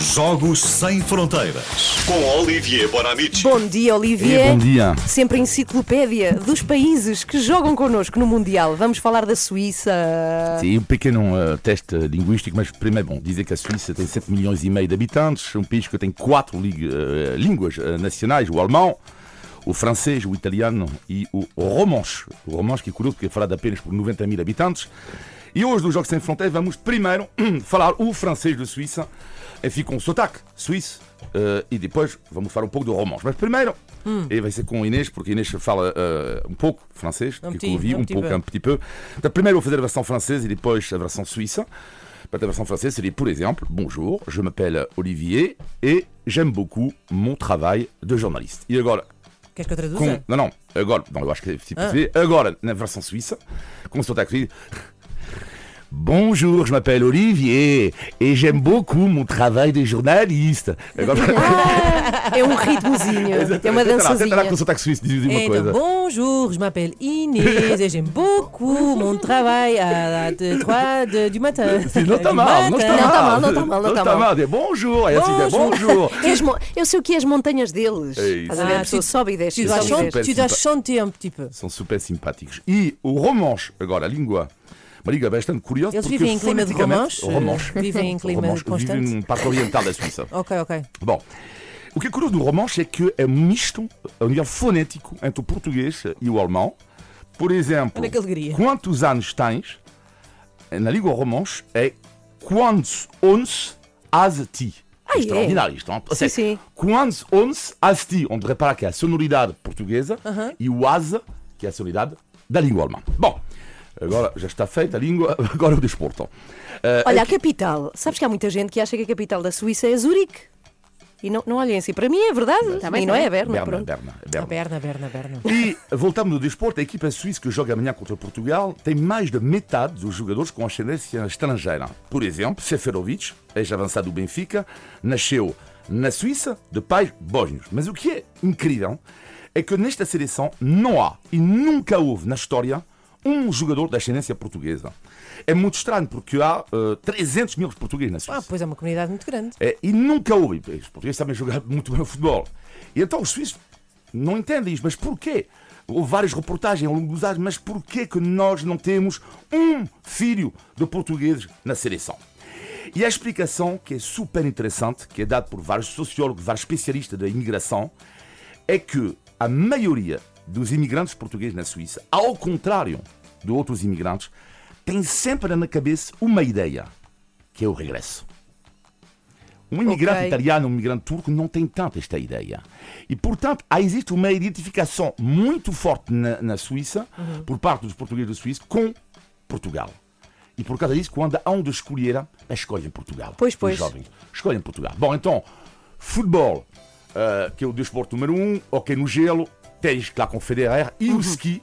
Jogos Sem Fronteiras. Com Olivier Bonamici. Bom dia, Olivier. Bom dia. Sempre a enciclopédia dos países que jogam connosco no Mundial. Vamos falar da Suíça. Sim, um pequeno uh, teste linguístico, mas primeiro, bom, dizer que a Suíça tem 7 milhões e meio de habitantes, um país que tem quatro uh, línguas uh, nacionais, o alemão, o francês, o italiano e o romanche. O romanche que é curioso, porque é falado apenas por 90 mil habitantes. E hoje, no Jogos Sem Fronteiras, vamos primeiro falar o francês da Suíça, enfim, com sotaque suíço, uh, e depois vamos falar um pouco do romanche. Mas primeiro, hum. e vai ser com Inês, porque Inês fala uh, um pouco francês, um que petit, eu ouvi, um um pouco, peu. un petit peu. Então, primeiro vou fazer a versão francesa e depois a versão suíça. Para a versão française, c'est par exemple Bonjour, je m'appelle Olivier et j'aime beaucoup mon travail de journaliste. E agora, Queres que eu com, não, não, agora, não, eu acho que é tipo Ah. Agora, na versão suíça, com sotaque Bonjour, je m'appelle Olivier et j'aime beaucoup mon travail de journaliste. Agora, É um ritmozinho, é uma Tenta lá, tenta lá dançazinha. com sotaque suíço, diz uma Então, coisa. bonjour, je m'appelle Inès et j'aime beaucoup mon travail à 3 de, du matin. Sim, não está mal, não está mal. não não bonjour, é assim, é Bonjour. Eu sei o que é as montanhas deles. Estás a ver? A Ah, pessoa tu- sobe e desce. Tu dois, chanter un petit peu. São super simpáticos. E o romanche, agora, a língua, língua bastante curiosa. Eles vivem em clima de foneticamente- romanche? romanche. Vivem em clima romanche, constante? Vivem na parte oriental da Suíça. Ok, ok. Bom, o que é curioso do romanche é que é misto, a nível fonético, entre o português e o alemão. Por exemplo, quantos anos tens? Na língua romanche é quantos ons has ti? Ah, é? Extraordinário. Isto, não? Ou Sim, seja, sim. Quantos ons has ti? Onde repara que é a sonoridade portuguesa Aham. e o as, que é a sonoridade da língua alemã. Bom, agora já está feita a língua, agora o desporto. Eh, Olha, a capital. Sabes que há muita gente que acha que a capital da Suíça é Zurique. E não, não olhem assim. Para mim é verdade. e não é Berna. Berna, pronto. Berna, A Berna. Berna, Berna, Berna. E voltamos no desporto, a equipa suíça que joga amanhã contra Portugal tem mais de metade dos jogadores com ascendência estrangeira. Por exemplo, Seferovic, ex-avançado do Benfica, nasceu na Suíça de pais bósnios. Mas o que é incrível é que nesta seleção não há e nunca houve na história um jogador de ascendência portuguesa. É muito estranho porque há eh, 300 mil portugueses na Suíça. Ah, pois é uma comunidade muito grande. É, e nunca houve. Os portugueses sabem jogar muito bem o futebol. E então os suíços não entendem isto. Mas porquê? Houve várias reportagens ao longo dos anos, mas porquê que nós não temos um filho de portugueses na seleção? E a explicação, que é super interessante, que é dada por vários sociólogos, vários especialistas da imigração, é que a maioria dos imigrantes portugueses na Suíça, ao contrário de outros imigrantes, tem sempre na cabeça uma ideia, que é o regresso. Um imigrante Ok. italiano, um imigrante turco não tem tanto esta ideia. E, portanto, há, existe uma identificação muito forte na, na Suíça, por parte dos portugueses da Suíça, com Portugal. E por causa disso, quando há um de escolher, escolhem Portugal. Pois, Os pois. jovens escolhem Portugal. Bom, então, futebol, ah, que é o desporto número um, ok no gelo, tens lá com Federer, e o ski,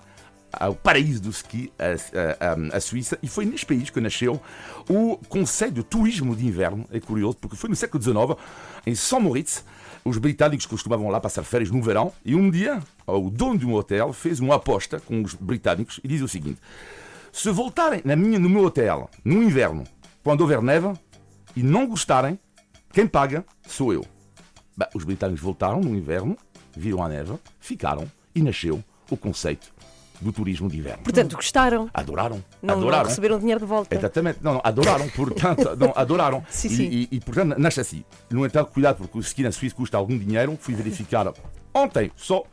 ah, o paraíso do ski, a, a- a- a Suíça, e foi neste país que nasceu o conceito de turismo de inverno. É curioso, porque foi no século XIX, em São Moritz, os britânicos costumavam lá passar férias no verão, e um dia, o dono de um hotel fez uma aposta com os britânicos e diz o seguinte: se voltarem na minha, no meu hotel no inverno, quando houver neve, e não gostarem, quem paga sou eu. Bem, os britânicos voltaram no inverno, viram a neve, ficaram e nasceu o conceito do turismo de inverno. Portanto, gostaram. Adoraram. Não, não adoraram. receberam dinheiro de volta. Exatamente, não, não, adoraram, portanto, não, adoraram. Sim, e, sim. E, e, portanto, nasce assim. No entanto, cuidado, porque o ski na Suíça custa algum dinheiro. Fui verificar ontem só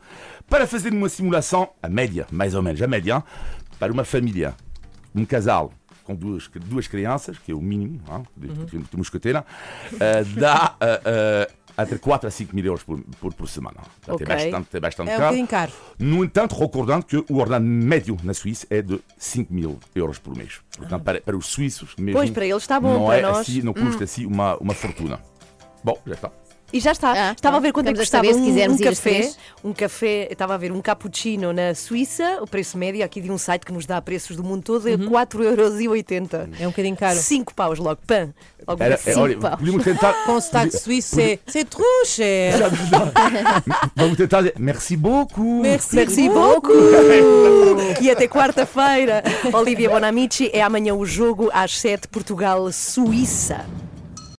para fazer uma simulação, a média, mais ou menos, a média, para uma família, um casal com duas, duas crianças, que é o mínimo, ah, de, Uhum. de, moscateira, ah, dá ah, ah, entre 4 a 5 mil euros por, por, por semana. Portanto, Ok. É bastante, é bastante É um caro. bocadinho caro. No entanto, recordando que o ordenado médio na Suíça é de 5 mil euros por mês. Portanto, para, para os suíços mesmo. Pois, para eles está bom, não para é nós, Assim, não custa assim uma, uma fortuna. Bom, já está. E já está. Ah, estava a ver quanto é que custava saber se um, quisermos um café. Um café, estava a ver um cappuccino na Suíça, o preço médio aqui de um site que nos dá preços do mundo todo é 4,80€. É um bocadinho caro. 5 paus logo, pã. Logo Era, é, olha, paus. podíamos tentar. Com sotaque suíço, c'est c'est trop cher. Vamos tentar dizer merci beaucoup. Merci, Merci beaucoup! e até quarta-feira. Olivia Bonamici é amanhã o jogo às 7 Portugal-Suíça.